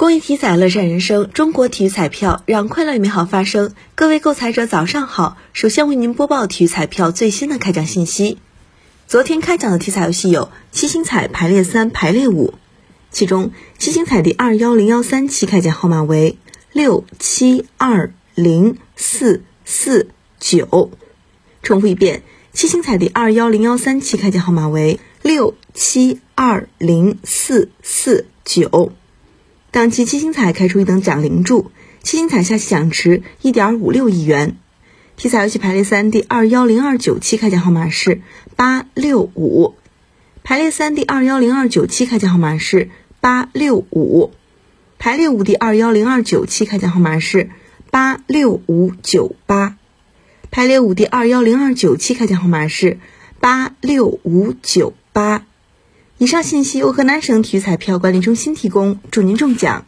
公益体彩乐善人生，中国体育彩票让快乐与美好发生。各位购彩者早上好，首先为您播报体育彩票最新的开奖信息。昨天开奖的体彩游戏有七星彩排列三、排列五，其中七星彩第二幺零幺三期开奖号码为六七二零四四九。重复一遍，七星彩第二幺零幺三期开奖号码为六七二零四四九。当期七星彩开出一等奖零注，七星彩下期奖池一点五六亿元。体彩游戏排列三第二幺零二九期开奖号码是八六五，排列三第二幺零二九期开奖号码是八六五，排列五第二幺零二九期开奖号码是八六五九八，排列五第二幺零二九期开奖号码是八六五九八。以上信息由河南省体育彩票管理中心提供，祝您中奖。